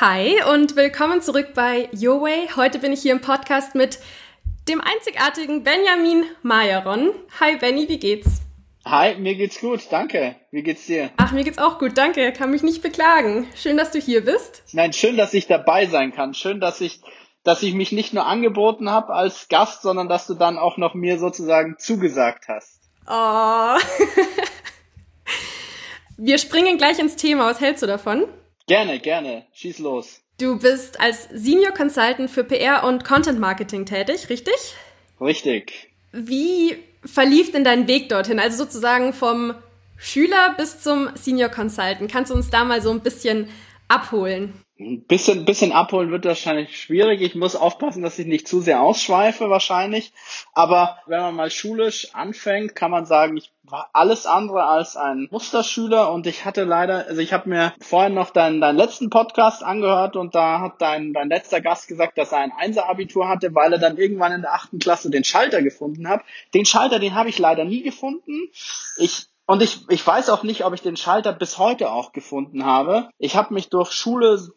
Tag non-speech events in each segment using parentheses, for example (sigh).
Hi und willkommen zurück bei Your Way. Heute bin ich hier im Podcast mit dem einzigartigen Benjamin Mayeron. Hi Benny, wie geht's? Hi, mir geht's gut, danke. Wie geht's dir? Ach, mir geht's auch gut, danke. Kann mich nicht beklagen. Schön, dass du hier bist. Nein, schön, dass ich dabei sein kann. Schön, dass ich, dass ich mich nicht nur angeboten habe als Gast, sondern dass du dann auch noch mir sozusagen zugesagt hast. Oh. (laughs) Wir springen gleich ins Thema. Was hältst du davon? Gerne, gerne. Schieß los. Du bist als Senior Consultant für PR und Content Marketing tätig, richtig? Richtig. Wie verlief denn dein Weg dorthin? Also sozusagen vom Schüler bis zum Senior Consultant. Kannst du uns da mal so ein bisschen abholen? Ein bisschen, bisschen abholen wird wahrscheinlich schwierig. Ich muss aufpassen, dass ich nicht zu sehr ausschweife wahrscheinlich. Aber wenn man mal schulisch anfängt, kann man sagen, ich war alles andere als ein Musterschüler und ich hatte leider, also ich habe mir vorhin noch deinen, deinen letzten Podcast angehört und da hat dein, dein letzter Gast gesagt, dass er ein Einser-Abitur hatte, weil er dann irgendwann in der achten Klasse den Schalter gefunden hat. Den Schalter, den habe ich leider nie gefunden. Ich und ich, ich weiß auch nicht, ob ich den Schalter bis heute auch gefunden habe. Ich habe mich durch Schule so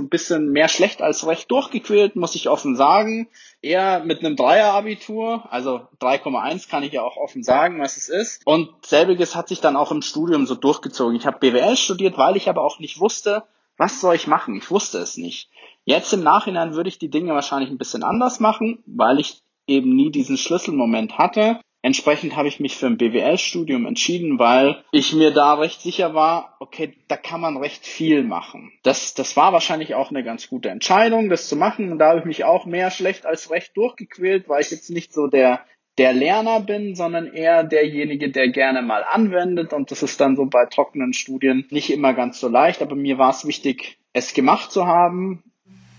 ein bisschen mehr schlecht als recht durchgequält, muss ich offen sagen. Eher mit einem Dreier-Abitur, also 3,1 kann ich ja auch offen sagen, was es ist. Und selbiges hat sich dann auch im Studium so durchgezogen. Ich habe BWL studiert, weil ich aber auch nicht wusste, was soll ich machen. Ich wusste es nicht. Jetzt im Nachhinein würde ich die Dinge wahrscheinlich ein bisschen anders machen, weil ich eben nie diesen Schlüsselmoment hatte. Entsprechend habe ich mich für ein BWL-Studium entschieden, weil ich mir da recht sicher war, okay, da kann man recht viel machen. Das, das war wahrscheinlich auch eine ganz gute Entscheidung, das zu machen. Und da habe ich mich auch mehr schlecht als recht durchgequält, weil ich jetzt nicht so der, der Lerner bin, sondern eher derjenige, der gerne mal anwendet. Und das ist dann so bei trockenen Studien nicht immer ganz so leicht. Aber mir war es wichtig, es gemacht zu haben,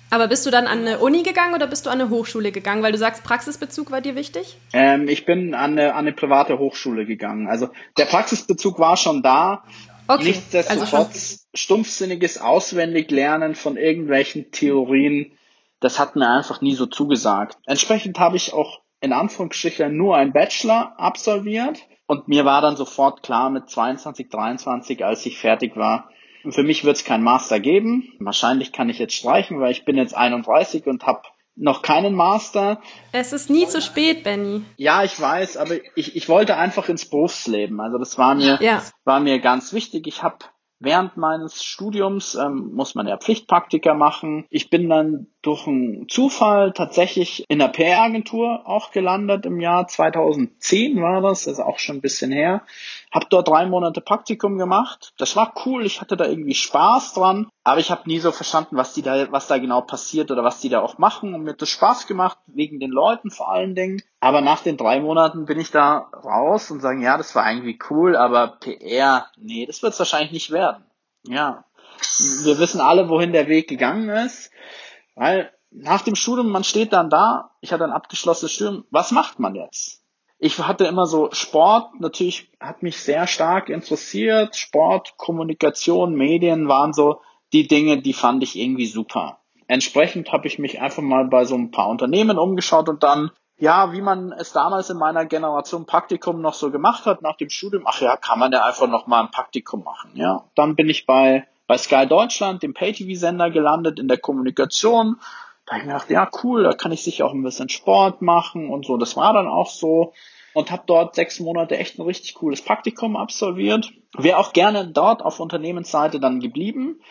aber bist du dann an eine Uni gegangen oder bist du an eine Hochschule gegangen? Weil du sagst, Praxisbezug war dir wichtig? Ähm, ich bin an eine, an eine private Hochschule gegangen. Also der Praxisbezug war schon da. Okay, Nichtsdestotrotz also stumpfsinniges Auswendiglernen von irgendwelchen Theorien, das hat mir einfach nie so zugesagt. Entsprechend habe ich auch in Anführungsstrichen nur einen Bachelor absolviert und mir war dann sofort klar mit 22, 23, als ich fertig war, für mich wird es kein Master geben. Wahrscheinlich kann ich jetzt streichen, weil ich bin jetzt 31 und habe noch keinen Master. Es ist nie zu spät, Benny. Ja, ich weiß, aber ich, ich wollte einfach ins Berufsleben. Also das war mir, ja. war mir ganz wichtig. Ich habe während meines Studiums ähm, muss man ja Pflichtpraktika machen. Ich bin dann durch einen Zufall tatsächlich in der PR-Agentur auch gelandet im Jahr 2010 war das, das ist auch schon ein bisschen her. Hab dort drei Monate Praktikum gemacht. Das war cool, ich hatte da irgendwie Spaß dran, aber ich habe nie so verstanden, was die da, was da genau passiert oder was die da auch machen. Und mir hat das Spaß gemacht, wegen den Leuten vor allen Dingen. Aber nach den drei Monaten bin ich da raus und sagen, ja, das war irgendwie cool, aber PR, nee, das wird es wahrscheinlich nicht werden. Ja. Wir wissen alle, wohin der Weg gegangen ist, weil nach dem Studium, man steht dann da, ich hatte ein abgeschlossenes Studium, was macht man jetzt? Ich hatte immer so Sport, natürlich hat mich sehr stark interessiert. Sport, Kommunikation, Medien waren so die Dinge, die fand ich irgendwie super. Entsprechend habe ich mich einfach mal bei so ein paar Unternehmen umgeschaut und dann, ja, wie man es damals in meiner Generation Praktikum noch so gemacht hat nach dem Studium, ach ja, kann man ja einfach noch mal ein Praktikum machen, ja. Dann bin ich bei, bei Sky Deutschland, dem Pay-TV-Sender gelandet in der Kommunikation, da habe ich mir gedacht, ja cool, da kann ich sicher auch ein bisschen Sport machen und so. Das war dann auch so und habe dort sechs Monate echt ein richtig cooles Praktikum absolviert. Wäre auch gerne dort auf Unternehmensseite dann geblieben,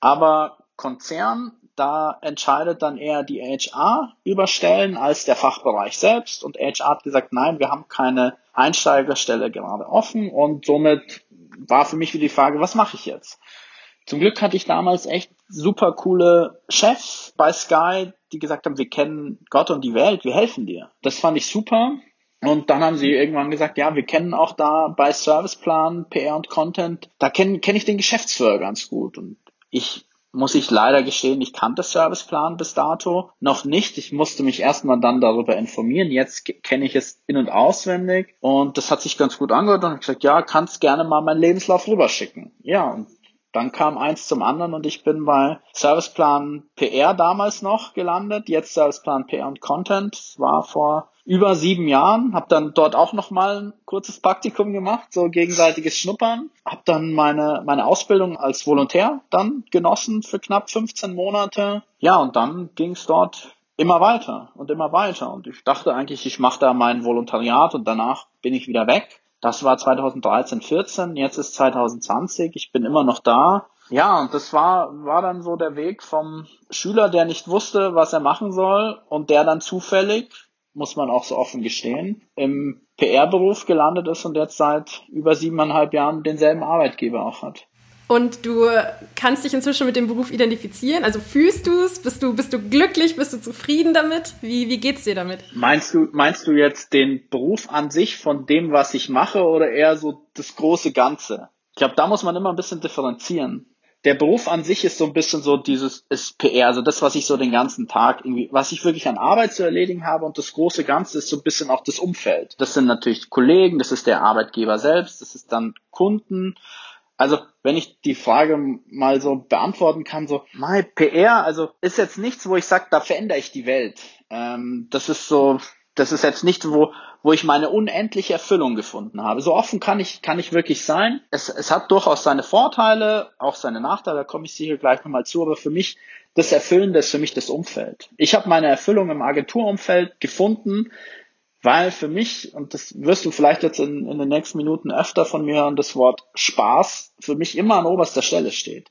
aber Konzern, da entscheidet dann eher die HR über Stellen als der Fachbereich selbst und HR hat gesagt, nein, wir haben keine Einsteigerstelle gerade offen und somit war für mich wieder die Frage, was mache ich jetzt? Zum Glück hatte ich damals echt super coole Chefs bei Sky, die gesagt haben, wir kennen Gott und die Welt, wir helfen dir. Das fand ich super. Und dann haben sie irgendwann gesagt, ja, wir kennen auch da bei Serviceplan, PR und Content, da kenne kenn ich den Geschäftsführer ganz gut. Und ich muss ich leider gestehen, ich kannte Serviceplan bis dato noch nicht. Ich musste mich erstmal dann darüber informieren. Jetzt kenne ich es in- und auswendig und das hat sich ganz gut angehört und ich gesagt, ja, kannst gerne mal meinen Lebenslauf rüberschicken. Ja, und dann kam eins zum anderen und ich bin bei Serviceplan PR damals noch gelandet, jetzt Serviceplan PR und Content. War vor über sieben Jahren, habe dann dort auch noch mal ein kurzes Praktikum gemacht, so gegenseitiges Schnuppern, habe dann meine meine Ausbildung als Volontär dann genossen für knapp 15 Monate. Ja, und dann ging es dort immer weiter und immer weiter und ich dachte eigentlich, ich mache da mein Volontariat und danach bin ich wieder weg. Das war 2013, 14, jetzt ist 2020, ich bin immer noch da. Ja, und das war, war dann so der Weg vom Schüler, der nicht wusste, was er machen soll und der dann zufällig muss man auch so offen gestehen, im PR-Beruf gelandet ist und jetzt seit über siebeneinhalb Jahren denselben Arbeitgeber auch hat. Und du kannst dich inzwischen mit dem Beruf identifizieren? Also fühlst du es? Bist du, bist du glücklich? Bist du zufrieden damit? Wie, wie geht's dir damit? Meinst du, meinst du jetzt den Beruf an sich von dem, was ich mache oder eher so das große Ganze? Ich glaube, da muss man immer ein bisschen differenzieren der Beruf an sich ist so ein bisschen so dieses ist PR, also das, was ich so den ganzen Tag irgendwie, was ich wirklich an Arbeit zu erledigen habe und das große Ganze ist so ein bisschen auch das Umfeld. Das sind natürlich Kollegen, das ist der Arbeitgeber selbst, das ist dann Kunden. Also, wenn ich die Frage mal so beantworten kann, so, my PR, also ist jetzt nichts, wo ich sage, da verändere ich die Welt. Ähm, das ist so, das ist jetzt nicht, wo, wo ich meine unendliche Erfüllung gefunden habe. So offen kann ich, kann ich wirklich sein. Es, es hat durchaus seine Vorteile, auch seine Nachteile, da komme ich sicher gleich nochmal zu, aber für mich, das Erfüllende ist für mich das Umfeld. Ich habe meine Erfüllung im Agenturumfeld gefunden, weil für mich, und das wirst du vielleicht jetzt in, in den nächsten Minuten öfter von mir hören, das Wort Spaß für mich immer an oberster Stelle steht.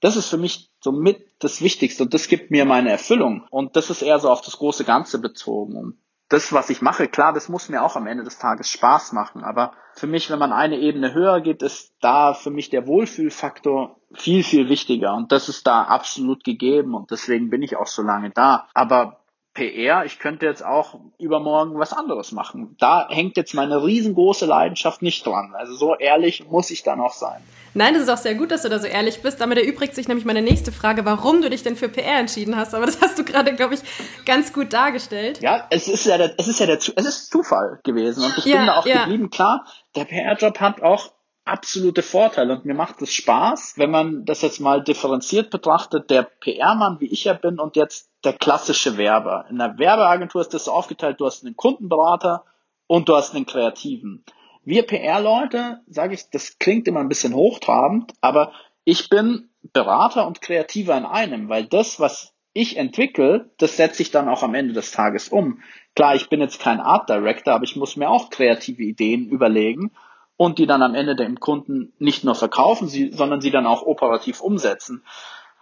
Das ist für mich somit das Wichtigste und das gibt mir meine Erfüllung. Und das ist eher so auf das große Ganze bezogen. Und das, was ich mache, klar, das muss mir auch am Ende des Tages Spaß machen. Aber für mich, wenn man eine Ebene höher geht, ist da für mich der Wohlfühlfaktor viel, viel wichtiger. Und das ist da absolut gegeben. Und deswegen bin ich auch so lange da. Aber PR, ich könnte jetzt auch übermorgen was anderes machen. Da hängt jetzt meine riesengroße Leidenschaft nicht dran. Also so ehrlich muss ich da noch sein. Nein, das ist auch sehr gut, dass du da so ehrlich bist. Damit erübrigt sich nämlich meine nächste Frage, warum du dich denn für PR entschieden hast. Aber das hast du gerade, glaube ich, ganz gut dargestellt. Ja, es ist ja der, es ist ja der, es ist Zufall gewesen. Und ich ja, bin da auch ja. geblieben. Klar, der PR-Job hat auch absolute Vorteile und mir macht es Spaß, wenn man das jetzt mal differenziert betrachtet, der PR-Mann, wie ich ja bin, und jetzt der klassische Werber. In der Werbeagentur ist das so aufgeteilt, du hast einen Kundenberater und du hast einen Kreativen. Wir PR-Leute, sage ich, das klingt immer ein bisschen hochtrabend, aber ich bin Berater und Kreativer in einem, weil das, was ich entwickle, das setze ich dann auch am Ende des Tages um. Klar, ich bin jetzt kein Art Director, aber ich muss mir auch kreative Ideen überlegen und die dann am Ende dem Kunden nicht nur verkaufen, sondern sie dann auch operativ umsetzen.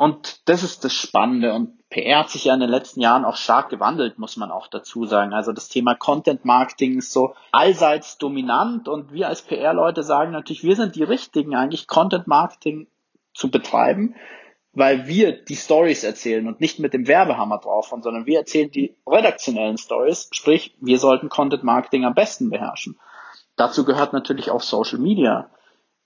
Und das ist das Spannende. Und PR hat sich ja in den letzten Jahren auch stark gewandelt, muss man auch dazu sagen. Also das Thema Content Marketing ist so allseits dominant und wir als PR-Leute sagen natürlich, wir sind die Richtigen, eigentlich Content Marketing zu betreiben, weil wir die Stories erzählen und nicht mit dem Werbehammer drauf, sondern wir erzählen die redaktionellen Stories, sprich, wir sollten Content Marketing am besten beherrschen. Dazu gehört natürlich auch Social Media.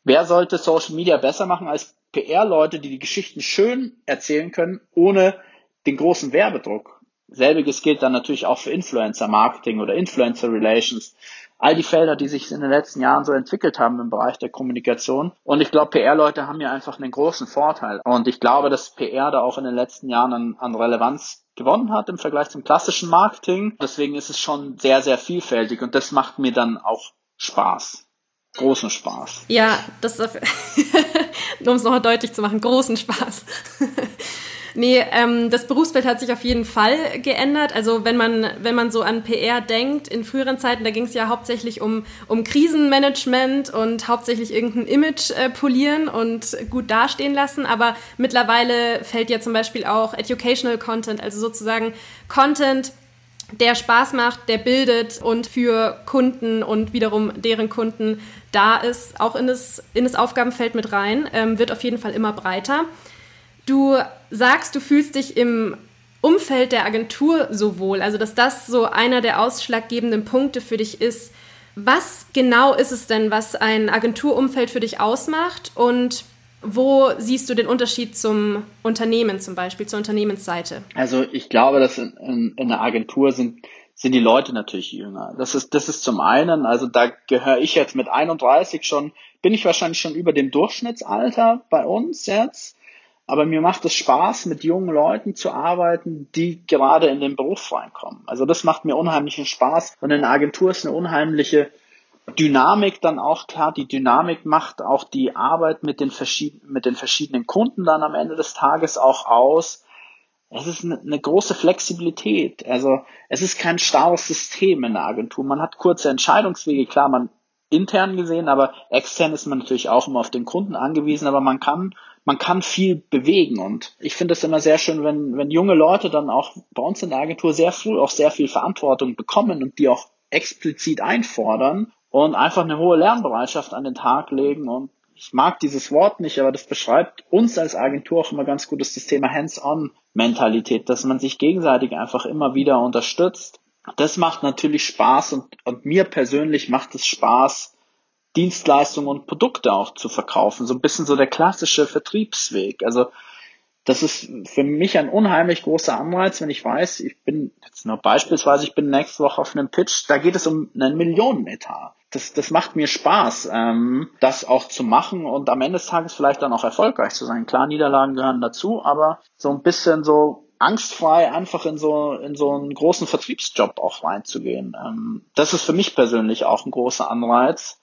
Wer sollte Social Media besser machen als PR-Leute, die die Geschichten schön erzählen können, ohne den großen Werbedruck. Selbiges gilt dann natürlich auch für Influencer-Marketing oder Influencer-Relations. All die Felder, die sich in den letzten Jahren so entwickelt haben im Bereich der Kommunikation. Und ich glaube, PR-Leute haben ja einfach einen großen Vorteil. Und ich glaube, dass PR da auch in den letzten Jahren an, an Relevanz gewonnen hat im Vergleich zum klassischen Marketing. Deswegen ist es schon sehr, sehr vielfältig und das macht mir dann auch Spaß großen Spaß. Ja, das (laughs) um es noch deutlich zu machen, großen Spaß. (laughs) nee, ähm, das Berufsbild hat sich auf jeden Fall geändert. Also wenn man, wenn man so an PR denkt, in früheren Zeiten, da ging es ja hauptsächlich um, um Krisenmanagement und hauptsächlich irgendein Image äh, polieren und gut dastehen lassen. Aber mittlerweile fällt ja zum Beispiel auch Educational Content, also sozusagen Content, der Spaß macht, der bildet und für Kunden und wiederum deren Kunden da ist, auch in das, in das Aufgabenfeld mit rein, ähm, wird auf jeden Fall immer breiter. Du sagst, du fühlst dich im Umfeld der Agentur so wohl, also dass das so einer der ausschlaggebenden Punkte für dich ist. Was genau ist es denn, was ein Agenturumfeld für dich ausmacht und wo siehst du den Unterschied zum Unternehmen zum Beispiel, zur Unternehmensseite? Also ich glaube, dass in, in, in einer Agentur sind sind die Leute natürlich jünger. Das ist, das ist zum einen, also da gehöre ich jetzt mit 31 schon, bin ich wahrscheinlich schon über dem Durchschnittsalter bei uns jetzt. Aber mir macht es Spaß, mit jungen Leuten zu arbeiten, die gerade in den Beruf reinkommen. Also das macht mir unheimlichen Spaß. Und in der Agentur ist eine unheimliche Dynamik dann auch klar. Die Dynamik macht auch die Arbeit mit den, verschiedenen, mit den verschiedenen Kunden dann am Ende des Tages auch aus. Es ist eine, eine große Flexibilität. Also es ist kein starres System in der Agentur. Man hat kurze Entscheidungswege. Klar, man intern gesehen, aber extern ist man natürlich auch immer auf den Kunden angewiesen, aber man kann man kann viel bewegen und ich finde es immer sehr schön, wenn, wenn junge Leute dann auch bei uns in der Agentur sehr früh auch sehr viel Verantwortung bekommen und die auch explizit einfordern und einfach eine hohe Lernbereitschaft an den Tag legen und ich mag dieses Wort nicht, aber das beschreibt uns als Agentur auch immer ganz gut, das, das Thema Hands-on-Mentalität, dass man sich gegenseitig einfach immer wieder unterstützt. Das macht natürlich Spaß und, und mir persönlich macht es Spaß, Dienstleistungen und Produkte auch zu verkaufen. So ein bisschen so der klassische Vertriebsweg. Also das ist für mich ein unheimlich großer Anreiz, wenn ich weiß, ich bin jetzt nur beispielsweise, ich bin nächste Woche auf einem Pitch, da geht es um einen Millionenetat. Das, das macht mir Spaß, ähm, das auch zu machen und am Ende des Tages vielleicht dann auch erfolgreich zu sein. Klar, Niederlagen gehören dazu, aber so ein bisschen so angstfrei einfach in so in so einen großen Vertriebsjob auch reinzugehen. Ähm, das ist für mich persönlich auch ein großer Anreiz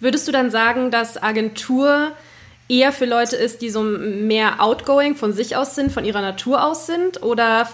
Würdest du dann sagen, dass Agentur eher für Leute ist, die so mehr outgoing von sich aus sind, von ihrer Natur aus sind? Oder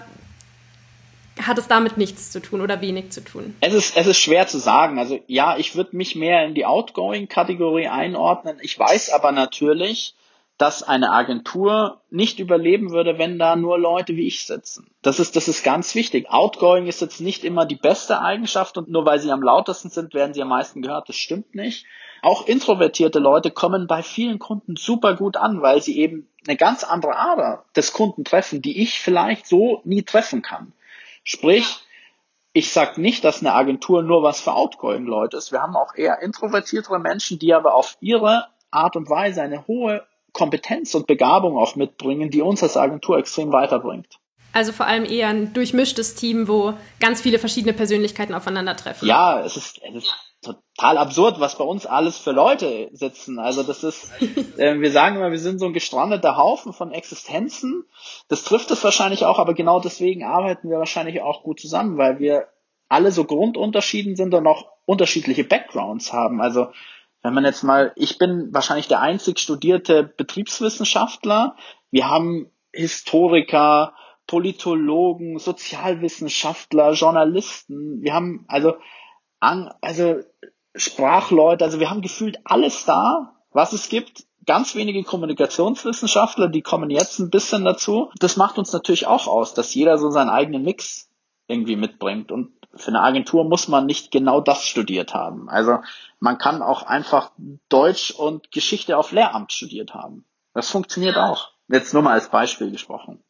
hat es damit nichts zu tun oder wenig zu tun? Es ist, es ist schwer zu sagen. Also ja, ich würde mich mehr in die Outgoing-Kategorie einordnen. Ich weiß aber natürlich, dass eine Agentur nicht überleben würde, wenn da nur Leute wie ich sitzen. Das ist, das ist ganz wichtig. Outgoing ist jetzt nicht immer die beste Eigenschaft und nur weil sie am lautesten sind, werden sie am meisten gehört. Das stimmt nicht. Auch introvertierte Leute kommen bei vielen Kunden super gut an, weil sie eben eine ganz andere Ader des Kunden treffen, die ich vielleicht so nie treffen kann. Sprich, ich sage nicht, dass eine Agentur nur was für Outgoing-Leute ist. Wir haben auch eher introvertiertere Menschen, die aber auf ihre Art und Weise eine hohe Kompetenz und Begabung auch mitbringen, die uns als Agentur extrem weiterbringt. Also vor allem eher ein durchmischtes Team, wo ganz viele verschiedene Persönlichkeiten aufeinandertreffen. Ja, es ist, es ist total absurd, was bei uns alles für Leute sitzen. Also das ist, äh, wir sagen immer, wir sind so ein gestrandeter Haufen von Existenzen. Das trifft es wahrscheinlich auch, aber genau deswegen arbeiten wir wahrscheinlich auch gut zusammen, weil wir alle so Grundunterschieden sind und auch unterschiedliche Backgrounds haben. Also wenn man jetzt mal, ich bin wahrscheinlich der einzig studierte Betriebswissenschaftler. Wir haben Historiker, Politologen, Sozialwissenschaftler, Journalisten. Wir haben also, also Sprachleute, also wir haben gefühlt alles da, was es gibt. Ganz wenige Kommunikationswissenschaftler, die kommen jetzt ein bisschen dazu. Das macht uns natürlich auch aus, dass jeder so seinen eigenen Mix irgendwie mitbringt. Und für eine Agentur muss man nicht genau das studiert haben. Also man kann auch einfach Deutsch und Geschichte auf Lehramt studiert haben. Das funktioniert auch. Jetzt nur mal als Beispiel gesprochen.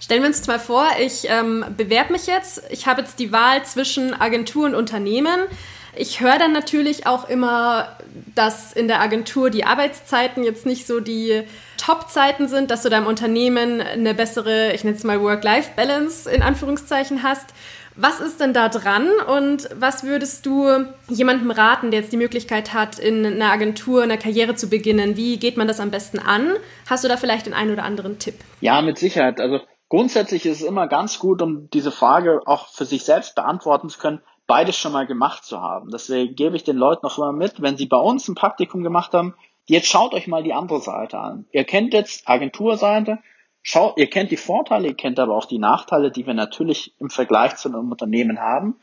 Stellen wir uns mal vor, ich ähm, bewerbe mich jetzt. Ich habe jetzt die Wahl zwischen Agentur und Unternehmen. Ich höre dann natürlich auch immer, dass in der Agentur die Arbeitszeiten jetzt nicht so die Top-Zeiten sind, dass du deinem Unternehmen eine bessere, ich nenne es mal Work-Life-Balance in Anführungszeichen hast. Was ist denn da dran und was würdest du jemandem raten, der jetzt die Möglichkeit hat, in einer Agentur eine Karriere zu beginnen? Wie geht man das am besten an? Hast du da vielleicht den einen oder anderen Tipp? Ja, mit Sicherheit. Also grundsätzlich ist es immer ganz gut, um diese Frage auch für sich selbst beantworten zu können, beides schon mal gemacht zu haben. Deswegen gebe ich den Leuten noch immer mit, wenn sie bei uns ein Praktikum gemacht haben, jetzt schaut euch mal die andere Seite an. Ihr kennt jetzt Agenturseite, schaut, ihr kennt die Vorteile, ihr kennt aber auch die Nachteile, die wir natürlich im Vergleich zu einem Unternehmen haben.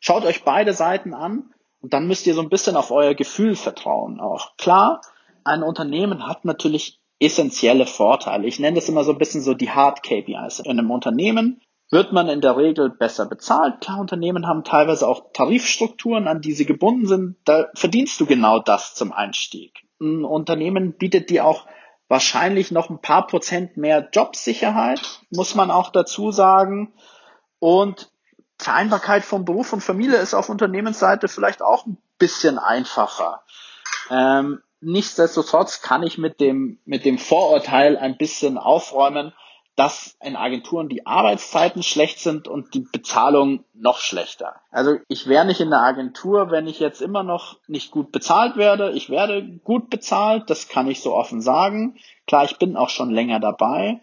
Schaut euch beide Seiten an und dann müsst ihr so ein bisschen auf euer Gefühl vertrauen auch. Klar, ein Unternehmen hat natürlich essentielle Vorteile. Ich nenne das immer so ein bisschen so die Hard KPIs. In einem Unternehmen wird man in der Regel besser bezahlt. Klar, Unternehmen haben teilweise auch Tarifstrukturen, an die sie gebunden sind. Da verdienst du genau das zum Einstieg. Ein Unternehmen bietet dir auch wahrscheinlich noch ein paar Prozent mehr Jobsicherheit, muss man auch dazu sagen. Und Vereinbarkeit von Beruf und Familie ist auf Unternehmensseite vielleicht auch ein bisschen einfacher. Ähm, nichtsdestotrotz kann ich mit dem, mit dem Vorurteil ein bisschen aufräumen, dass in Agenturen die Arbeitszeiten schlecht sind und die Bezahlung noch schlechter. Also ich wäre nicht in der Agentur, wenn ich jetzt immer noch nicht gut bezahlt werde. Ich werde gut bezahlt, das kann ich so offen sagen. Klar, ich bin auch schon länger dabei.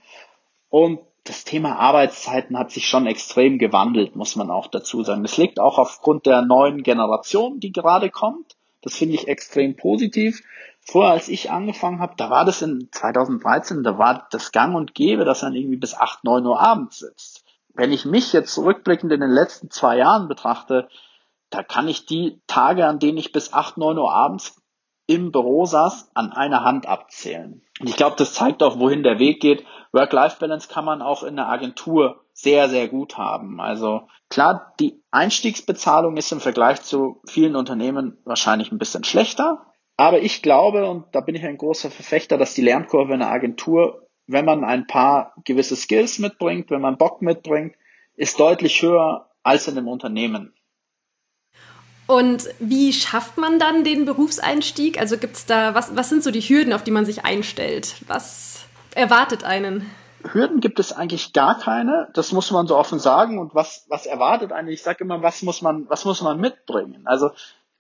Und das Thema Arbeitszeiten hat sich schon extrem gewandelt, muss man auch dazu sagen. Das liegt auch aufgrund der neuen Generation, die gerade kommt. Das finde ich extrem positiv. Vorher, als ich angefangen habe, da war das in 2013, da war das gang und gäbe, dass man irgendwie bis 8, 9 Uhr abends sitzt. Wenn ich mich jetzt zurückblickend in den letzten zwei Jahren betrachte, da kann ich die Tage, an denen ich bis 8, 9 Uhr abends im Büro saß, an einer Hand abzählen. Und ich glaube, das zeigt auch, wohin der Weg geht. Work-Life-Balance kann man auch in der Agentur sehr, sehr gut haben. Also klar, die Einstiegsbezahlung ist im Vergleich zu vielen Unternehmen wahrscheinlich ein bisschen schlechter. Aber ich glaube, und da bin ich ein großer Verfechter, dass die Lernkurve in der Agentur, wenn man ein paar gewisse Skills mitbringt, wenn man Bock mitbringt, ist deutlich höher als in einem Unternehmen. Und wie schafft man dann den Berufseinstieg? Also gibt es da, was, was sind so die Hürden, auf die man sich einstellt? Was erwartet einen? Hürden gibt es eigentlich gar keine. Das muss man so offen sagen. Und was, was erwartet einen? Ich sage immer, was muss man, was muss man mitbringen? Also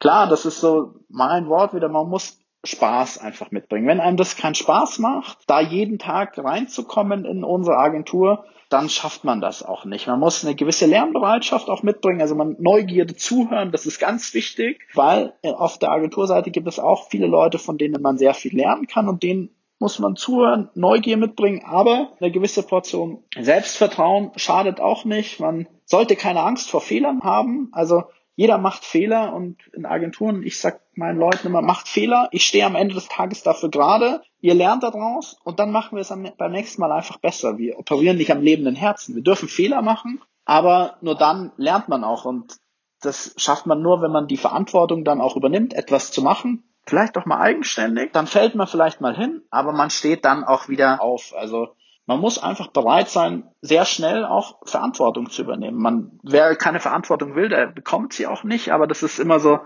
klar, das ist so mein Wort wieder. Man muss Spaß einfach mitbringen. Wenn einem das keinen Spaß macht, da jeden Tag reinzukommen in unsere Agentur, dann schafft man das auch nicht. Man muss eine gewisse Lernbereitschaft auch mitbringen, also man Neugierde zuhören, das ist ganz wichtig, weil auf der Agenturseite gibt es auch viele Leute, von denen man sehr viel lernen kann und denen muss man zuhören, Neugier mitbringen, aber eine gewisse Portion Selbstvertrauen schadet auch nicht. Man sollte keine Angst vor Fehlern haben. Also jeder macht Fehler und in Agenturen, ich sag meinen Leuten immer, macht Fehler. Ich stehe am Ende des Tages dafür gerade. Ihr lernt daraus und dann machen wir es beim nächsten Mal einfach besser. Wir operieren nicht am lebenden Herzen. Wir dürfen Fehler machen, aber nur dann lernt man auch und das schafft man nur, wenn man die Verantwortung dann auch übernimmt, etwas zu machen vielleicht auch mal eigenständig, dann fällt man vielleicht mal hin, aber man steht dann auch wieder auf. Also man muss einfach bereit sein, sehr schnell auch Verantwortung zu übernehmen. Man, wer keine Verantwortung will, der bekommt sie auch nicht, aber das ist immer so,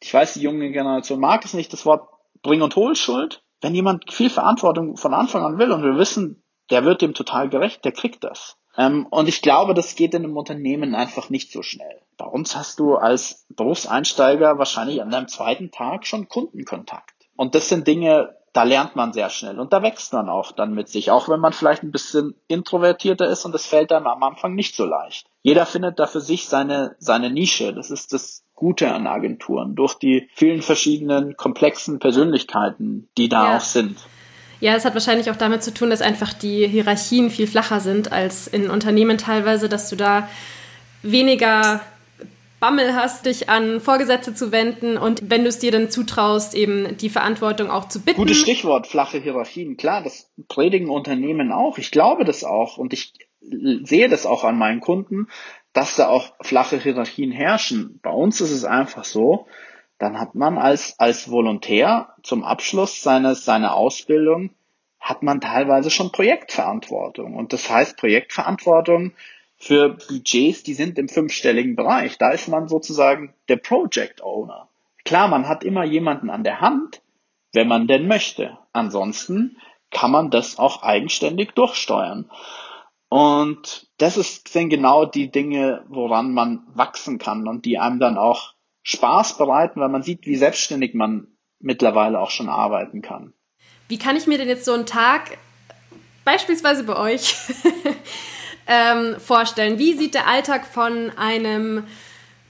ich weiß, die junge Generation mag es nicht, das Wort Bring- und Hohlschuld. Wenn jemand viel Verantwortung von Anfang an will und wir wissen, der wird dem total gerecht, der kriegt das. Ähm, und ich glaube, das geht in einem Unternehmen einfach nicht so schnell. Bei uns hast du als Berufseinsteiger wahrscheinlich an deinem zweiten Tag schon Kundenkontakt. Und das sind Dinge, da lernt man sehr schnell und da wächst man auch dann mit sich, auch wenn man vielleicht ein bisschen introvertierter ist und das fällt einem am Anfang nicht so leicht. Jeder findet da für sich seine, seine Nische. Das ist das Gute an Agenturen durch die vielen verschiedenen komplexen Persönlichkeiten, die da ja. auch sind. Ja, es hat wahrscheinlich auch damit zu tun, dass einfach die Hierarchien viel flacher sind als in Unternehmen teilweise, dass du da weniger Bammel hast, dich an Vorgesetzte zu wenden und wenn du es dir dann zutraust, eben die Verantwortung auch zu bitten. Gutes Stichwort, flache Hierarchien. Klar, das predigen Unternehmen auch. Ich glaube das auch und ich sehe das auch an meinen Kunden, dass da auch flache Hierarchien herrschen. Bei uns ist es einfach so, dann hat man als, als Volontär zum Abschluss seines, seiner Ausbildung hat man teilweise schon Projektverantwortung. Und das heißt Projektverantwortung für Budgets, die sind im fünfstelligen Bereich. Da ist man sozusagen der Project Owner. Klar, man hat immer jemanden an der Hand, wenn man denn möchte. Ansonsten kann man das auch eigenständig durchsteuern. Und das sind genau die Dinge, woran man wachsen kann und die einem dann auch Spaß bereiten, weil man sieht, wie selbstständig man mittlerweile auch schon arbeiten kann. Wie kann ich mir denn jetzt so einen Tag beispielsweise bei euch ähm, vorstellen? Wie sieht der Alltag von einem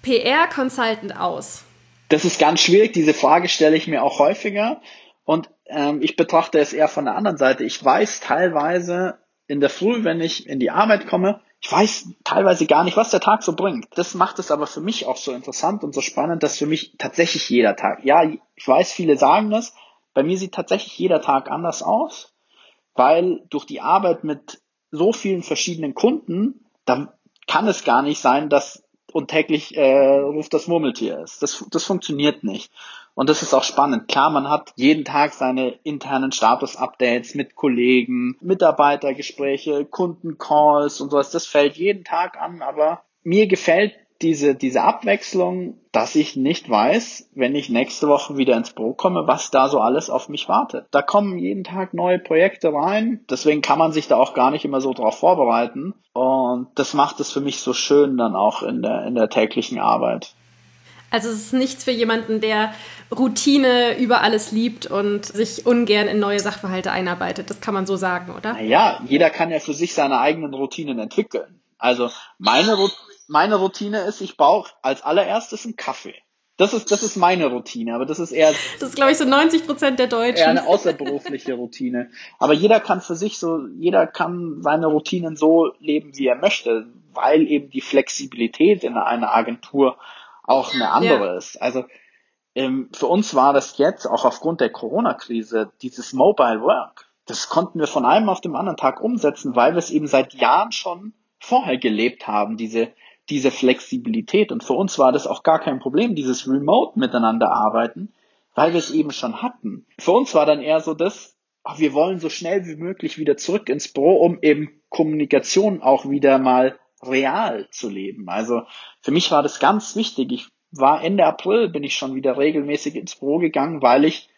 PR-Consultant aus? Das ist ganz schwierig. Diese Frage stelle ich mir auch häufiger. Und ähm, ich betrachte es eher von der anderen Seite. Ich weiß teilweise in der Früh, wenn ich in die Arbeit komme, ich weiß teilweise gar nicht, was der Tag so bringt. Das macht es aber für mich auch so interessant und so spannend, dass für mich tatsächlich jeder Tag, ja, ich weiß, viele sagen das, bei mir sieht tatsächlich jeder Tag anders aus, weil durch die Arbeit mit so vielen verschiedenen Kunden, da kann es gar nicht sein, dass und täglich äh, ruft das Murmeltier ist. Das, das funktioniert nicht. Und das ist auch spannend. Klar, man hat jeden Tag seine internen Status-Updates mit Kollegen, Mitarbeitergespräche, Kundencalls und sowas. Das fällt jeden Tag an, aber mir gefällt diese, diese Abwechslung, dass ich nicht weiß, wenn ich nächste Woche wieder ins Büro komme, was da so alles auf mich wartet. Da kommen jeden Tag neue Projekte rein. Deswegen kann man sich da auch gar nicht immer so drauf vorbereiten. Und das macht es für mich so schön dann auch in der, in der täglichen Arbeit. Also es ist nichts für jemanden, der Routine über alles liebt und sich ungern in neue Sachverhalte einarbeitet. Das kann man so sagen, oder? Naja, jeder kann ja für sich seine eigenen Routinen entwickeln. Also meine, meine Routine ist, ich brauche als allererstes einen Kaffee. Das ist, das ist meine Routine, aber das ist eher. Das ist, glaube ich, so 90 Prozent der Deutschen. Eher eine außerberufliche Routine. Aber jeder kann für sich so, jeder kann seine Routinen so leben, wie er möchte, weil eben die Flexibilität in einer Agentur auch eine andere ja. ist. Also ähm, für uns war das jetzt auch aufgrund der Corona-Krise dieses Mobile Work. Das konnten wir von einem auf dem anderen Tag umsetzen, weil wir es eben seit Jahren schon vorher gelebt haben, diese, diese Flexibilität. Und für uns war das auch gar kein Problem, dieses Remote miteinander arbeiten, weil wir es eben schon hatten. Für uns war dann eher so das, ach, wir wollen so schnell wie möglich wieder zurück ins Büro, um eben Kommunikation auch wieder mal real zu leben. Also für mich war das ganz wichtig. Ich war Ende April, bin ich schon wieder regelmäßig ins Büro gegangen, weil ich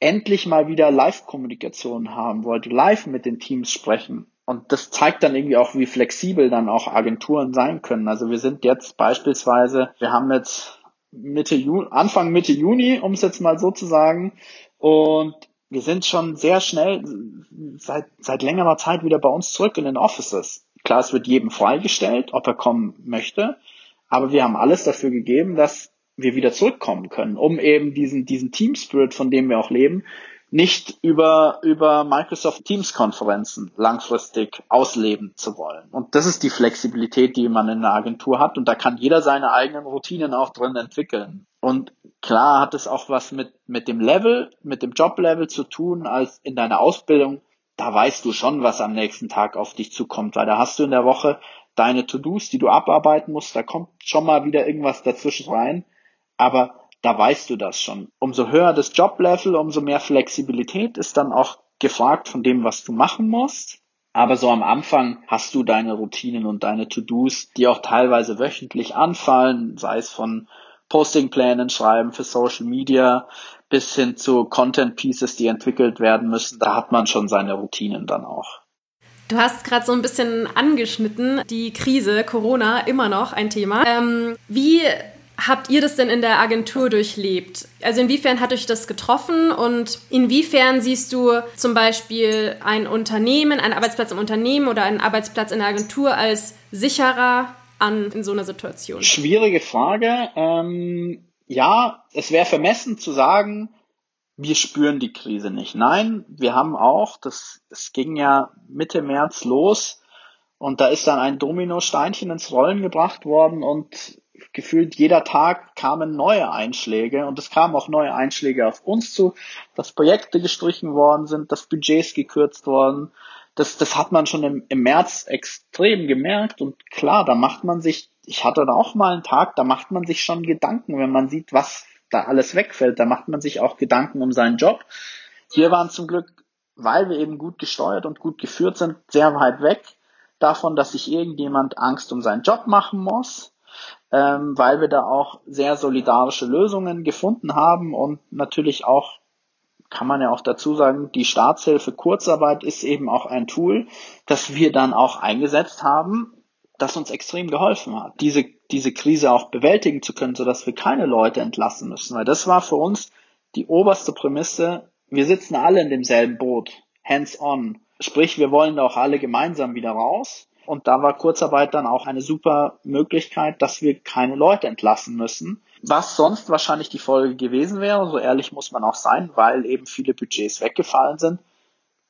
endlich mal wieder Live-Kommunikation haben wollte, live mit den Teams sprechen. Und das zeigt dann irgendwie auch, wie flexibel dann auch Agenturen sein können. Also wir sind jetzt beispielsweise, wir haben jetzt Mitte Juni, Anfang Mitte Juni, um es jetzt mal so zu sagen, und wir sind schon sehr schnell seit, seit längerer Zeit wieder bei uns zurück in den Offices. Klar, es wird jedem freigestellt, ob er kommen möchte, aber wir haben alles dafür gegeben, dass wir wieder zurückkommen können, um eben diesen, diesen Team Spirit, von dem wir auch leben, nicht über, über Microsoft Teams Konferenzen langfristig ausleben zu wollen. Und das ist die Flexibilität, die man in einer Agentur hat. Und da kann jeder seine eigenen Routinen auch drin entwickeln. Und klar hat es auch was mit, mit dem Level, mit dem Joblevel zu tun, als in deiner Ausbildung da weißt du schon, was am nächsten Tag auf dich zukommt, weil da hast du in der Woche deine To-Dos, die du abarbeiten musst, da kommt schon mal wieder irgendwas dazwischen rein, aber da weißt du das schon. Umso höher das Joblevel, umso mehr Flexibilität ist dann auch gefragt von dem, was du machen musst. Aber so am Anfang hast du deine Routinen und deine To-Dos, die auch teilweise wöchentlich anfallen, sei es von Postingplänen schreiben für Social Media, bis hin zu Content Pieces, die entwickelt werden müssen. Da hat man schon seine Routinen dann auch. Du hast gerade so ein bisschen angeschnitten, die Krise, Corona, immer noch ein Thema. Ähm, wie habt ihr das denn in der Agentur durchlebt? Also inwiefern hat euch das getroffen und inwiefern siehst du zum Beispiel ein Unternehmen, einen Arbeitsplatz im Unternehmen oder einen Arbeitsplatz in der Agentur als sicherer an in so einer Situation? Schwierige Frage. Ähm, ja, es wäre vermessen zu sagen, wir spüren die Krise nicht. Nein, wir haben auch, das, es ging ja Mitte März los und da ist dann ein Dominosteinchen ins Rollen gebracht worden und gefühlt jeder Tag kamen neue Einschläge und es kamen auch neue Einschläge auf uns zu, dass Projekte gestrichen worden sind, dass Budgets gekürzt worden. Das, das hat man schon im, im März extrem gemerkt und klar, da macht man sich ich hatte da auch mal einen Tag, da macht man sich schon Gedanken, wenn man sieht, was da alles wegfällt. Da macht man sich auch Gedanken um seinen Job. Wir waren zum Glück, weil wir eben gut gesteuert und gut geführt sind, sehr weit weg davon, dass sich irgendjemand Angst um seinen Job machen muss, ähm, weil wir da auch sehr solidarische Lösungen gefunden haben und natürlich auch kann man ja auch dazu sagen, die Staatshilfe Kurzarbeit ist eben auch ein Tool, das wir dann auch eingesetzt haben, das uns extrem geholfen hat, diese, diese Krise auch bewältigen zu können, sodass wir keine Leute entlassen müssen. Weil das war für uns die oberste Prämisse. Wir sitzen alle in demselben Boot, hands on. Sprich, wir wollen da auch alle gemeinsam wieder raus. Und da war Kurzarbeit dann auch eine super Möglichkeit, dass wir keine Leute entlassen müssen. Was sonst wahrscheinlich die Folge gewesen wäre, so ehrlich muss man auch sein, weil eben viele Budgets weggefallen sind.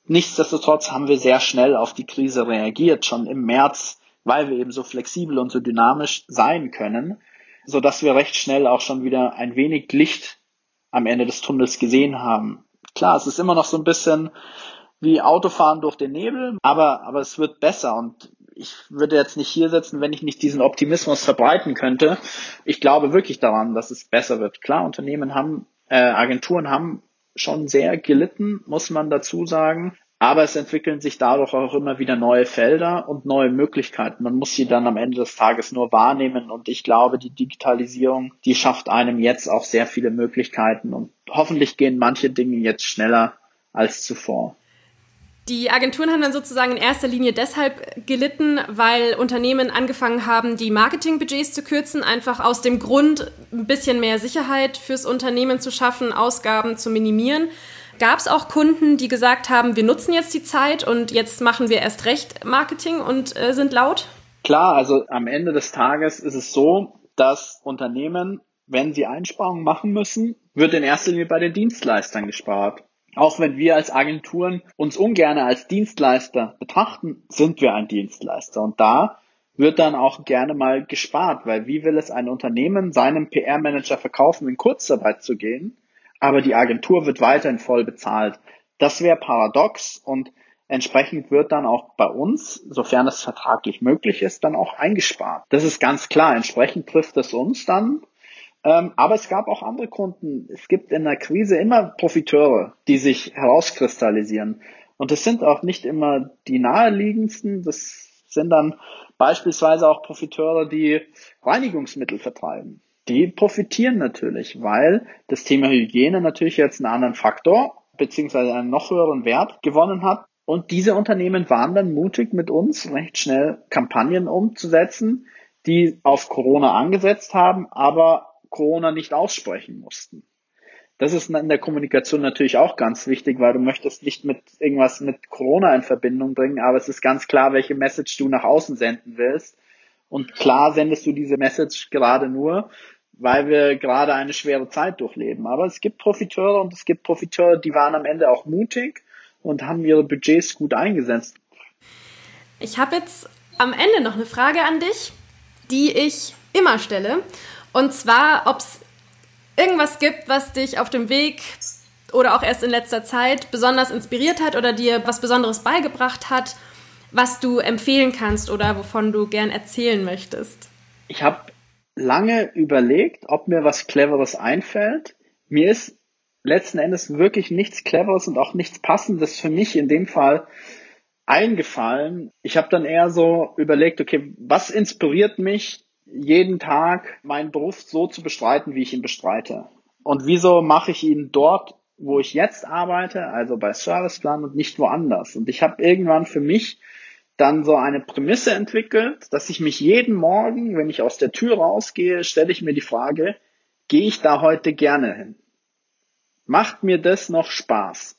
Nichtsdestotrotz haben wir sehr schnell auf die Krise reagiert. Schon im März weil wir eben so flexibel und so dynamisch sein können, so dass wir recht schnell auch schon wieder ein wenig Licht am Ende des Tunnels gesehen haben. Klar, es ist immer noch so ein bisschen wie Autofahren durch den Nebel, aber, aber es wird besser und ich würde jetzt nicht hier sitzen, wenn ich nicht diesen Optimismus verbreiten könnte. Ich glaube wirklich daran, dass es besser wird. Klar, Unternehmen haben, äh, Agenturen haben schon sehr gelitten, muss man dazu sagen. Aber es entwickeln sich dadurch auch immer wieder neue Felder und neue Möglichkeiten. Man muss sie dann am Ende des Tages nur wahrnehmen. Und ich glaube, die Digitalisierung, die schafft einem jetzt auch sehr viele Möglichkeiten. Und hoffentlich gehen manche Dinge jetzt schneller als zuvor. Die Agenturen haben dann sozusagen in erster Linie deshalb gelitten, weil Unternehmen angefangen haben, die Marketingbudgets zu kürzen, einfach aus dem Grund, ein bisschen mehr Sicherheit fürs Unternehmen zu schaffen, Ausgaben zu minimieren. Gab es auch Kunden, die gesagt haben, wir nutzen jetzt die Zeit und jetzt machen wir erst recht Marketing und äh, sind laut? Klar, also am Ende des Tages ist es so, dass Unternehmen, wenn sie Einsparungen machen müssen, wird in erster Linie bei den Dienstleistern gespart. Auch wenn wir als Agenturen uns ungern als Dienstleister betrachten, sind wir ein Dienstleister. Und da wird dann auch gerne mal gespart, weil wie will es ein Unternehmen seinem PR-Manager verkaufen, in Kurzarbeit zu gehen, aber die Agentur wird weiterhin voll bezahlt. Das wäre paradox und entsprechend wird dann auch bei uns, sofern es vertraglich möglich ist, dann auch eingespart. Das ist ganz klar. Entsprechend trifft es uns dann ähm, aber es gab auch andere Kunden. Es gibt in der Krise immer Profiteure, die sich herauskristallisieren. Und es sind auch nicht immer die naheliegendsten. Das sind dann beispielsweise auch Profiteure, die Reinigungsmittel vertreiben. Die profitieren natürlich, weil das Thema Hygiene natürlich jetzt einen anderen Faktor beziehungsweise einen noch höheren Wert gewonnen hat. Und diese Unternehmen waren dann mutig, mit uns recht schnell Kampagnen umzusetzen, die auf Corona angesetzt haben, aber Corona nicht aussprechen mussten. Das ist in der Kommunikation natürlich auch ganz wichtig, weil du möchtest nicht mit irgendwas mit Corona in Verbindung bringen, aber es ist ganz klar, welche Message du nach außen senden willst. Und klar sendest du diese Message gerade nur, weil wir gerade eine schwere Zeit durchleben. Aber es gibt Profiteure und es gibt Profiteure, die waren am Ende auch mutig und haben ihre Budgets gut eingesetzt. Ich habe jetzt am Ende noch eine Frage an dich, die ich immer stelle. Und zwar, ob es irgendwas gibt, was dich auf dem Weg oder auch erst in letzter Zeit besonders inspiriert hat oder dir was Besonderes beigebracht hat, was du empfehlen kannst oder wovon du gern erzählen möchtest. Ich habe lange überlegt, ob mir was Cleveres einfällt. Mir ist letzten Endes wirklich nichts Cleveres und auch nichts Passendes für mich in dem Fall eingefallen. Ich habe dann eher so überlegt, okay, was inspiriert mich jeden Tag meinen Beruf so zu bestreiten, wie ich ihn bestreite. Und wieso mache ich ihn dort, wo ich jetzt arbeite, also bei Serviceplan und nicht woanders? Und ich habe irgendwann für mich dann so eine Prämisse entwickelt, dass ich mich jeden Morgen, wenn ich aus der Tür rausgehe, stelle ich mir die Frage, gehe ich da heute gerne hin? Macht mir das noch Spaß?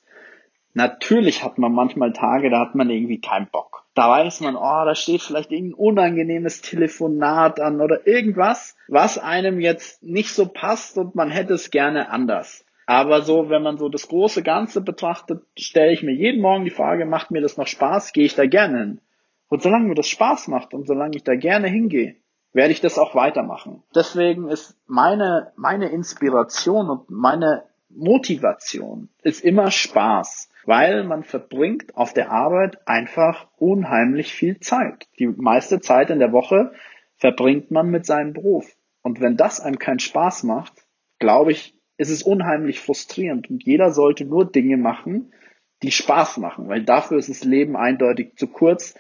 Natürlich hat man manchmal Tage, da hat man irgendwie keinen Bock. Da weiß man, oh, da steht vielleicht irgendein unangenehmes Telefonat an oder irgendwas, was einem jetzt nicht so passt und man hätte es gerne anders. Aber so, wenn man so das große Ganze betrachtet, stelle ich mir jeden Morgen die Frage, macht mir das noch Spaß? Gehe ich da gerne hin? Und solange mir das Spaß macht und solange ich da gerne hingehe, werde ich das auch weitermachen. Deswegen ist meine, meine Inspiration und meine Motivation ist immer Spaß weil man verbringt auf der Arbeit einfach unheimlich viel Zeit. Die meiste Zeit in der Woche verbringt man mit seinem Beruf. Und wenn das einem keinen Spaß macht, glaube ich, ist es unheimlich frustrierend. Und jeder sollte nur Dinge machen, die Spaß machen, weil dafür ist das Leben eindeutig zu kurz,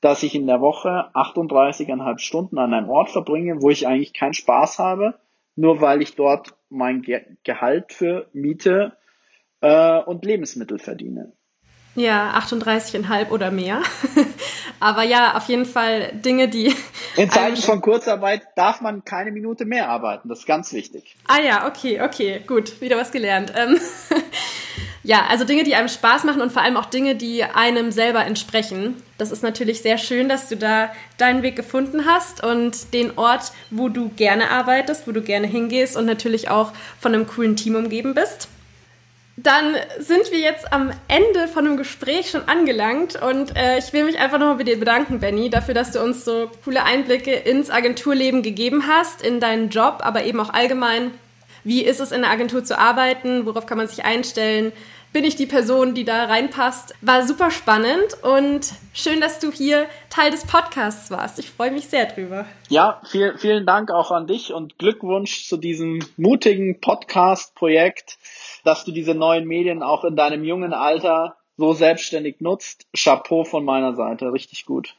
dass ich in der Woche 38,5 Stunden an einem Ort verbringe, wo ich eigentlich keinen Spaß habe, nur weil ich dort mein Gehalt für Miete äh, und Lebensmittel verdiene. Ja, 38,5 oder mehr. (laughs) Aber ja, auf jeden Fall Dinge, die. In Zeiten von Kurzarbeit darf man keine Minute mehr arbeiten. Das ist ganz wichtig. Ah ja, okay, okay, gut. Wieder was gelernt. Ähm (laughs) ja, also Dinge, die einem Spaß machen und vor allem auch Dinge, die einem selber entsprechen. Das ist natürlich sehr schön, dass du da deinen Weg gefunden hast und den Ort, wo du gerne arbeitest, wo du gerne hingehst und natürlich auch von einem coolen Team umgeben bist. Dann sind wir jetzt am Ende von dem Gespräch schon angelangt und äh, ich will mich einfach nochmal bei dir bedanken, Benny, dafür, dass du uns so coole Einblicke ins Agenturleben gegeben hast, in deinen Job, aber eben auch allgemein. Wie ist es in der Agentur zu arbeiten? Worauf kann man sich einstellen? Bin ich die Person, die da reinpasst? War super spannend und schön, dass du hier Teil des Podcasts warst. Ich freue mich sehr drüber. Ja, viel, vielen Dank auch an dich und Glückwunsch zu diesem mutigen Podcast-Projekt dass du diese neuen Medien auch in deinem jungen Alter so selbstständig nutzt. Chapeau von meiner Seite, richtig gut.